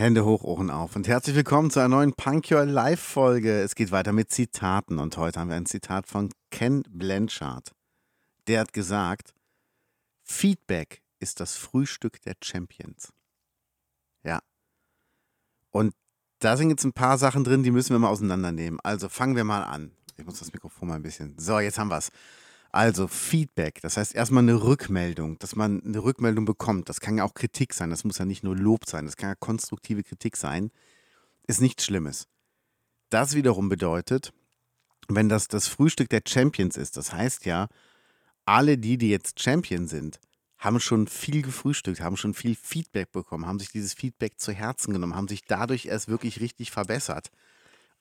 Hände hoch, Ohren auf und herzlich willkommen zu einer neuen Punk Your Life Folge. Es geht weiter mit Zitaten und heute haben wir ein Zitat von Ken Blanchard. Der hat gesagt, Feedback ist das Frühstück der Champions. Ja. Und da sind jetzt ein paar Sachen drin, die müssen wir mal auseinandernehmen. Also fangen wir mal an. Ich muss das Mikrofon mal ein bisschen. So, jetzt haben wir es. Also Feedback, das heißt erstmal eine Rückmeldung, dass man eine Rückmeldung bekommt. Das kann ja auch Kritik sein, das muss ja nicht nur Lob sein, das kann ja konstruktive Kritik sein. Ist nichts Schlimmes. Das wiederum bedeutet, wenn das das Frühstück der Champions ist, das heißt ja, alle die, die jetzt Champion sind, haben schon viel gefrühstückt, haben schon viel Feedback bekommen, haben sich dieses Feedback zu Herzen genommen, haben sich dadurch erst wirklich richtig verbessert.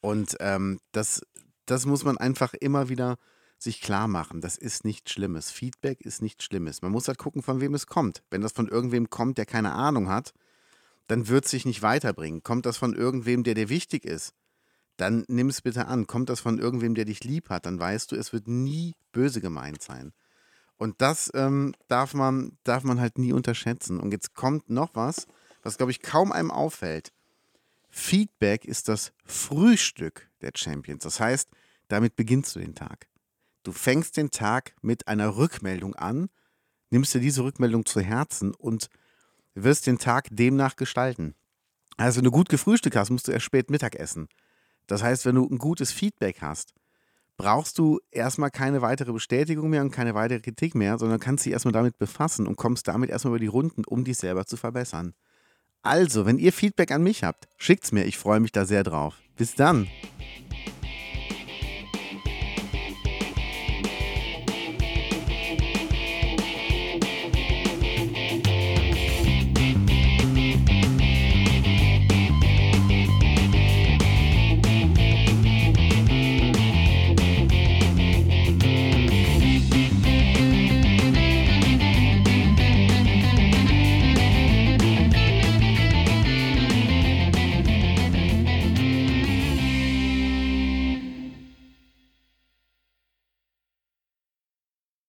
Und ähm, das, das muss man einfach immer wieder sich klar machen, das ist nichts Schlimmes. Feedback ist nichts Schlimmes. Man muss halt gucken, von wem es kommt. Wenn das von irgendwem kommt, der keine Ahnung hat, dann wird es sich nicht weiterbringen. Kommt das von irgendwem, der dir wichtig ist, dann nimm es bitte an. Kommt das von irgendwem, der dich lieb hat, dann weißt du, es wird nie böse gemeint sein. Und das ähm, darf, man, darf man halt nie unterschätzen. Und jetzt kommt noch was, was, glaube ich, kaum einem auffällt. Feedback ist das Frühstück der Champions. Das heißt, damit beginnst du den Tag. Du fängst den Tag mit einer Rückmeldung an, nimmst dir diese Rückmeldung zu Herzen und wirst den Tag demnach gestalten. Also, wenn du gut gefrühstückt hast, musst du erst spät Mittag essen. Das heißt, wenn du ein gutes Feedback hast, brauchst du erstmal keine weitere Bestätigung mehr und keine weitere Kritik mehr, sondern kannst dich erstmal damit befassen und kommst damit erstmal über die Runden, um dich selber zu verbessern. Also, wenn ihr Feedback an mich habt, schickt's mir, ich freue mich da sehr drauf. Bis dann!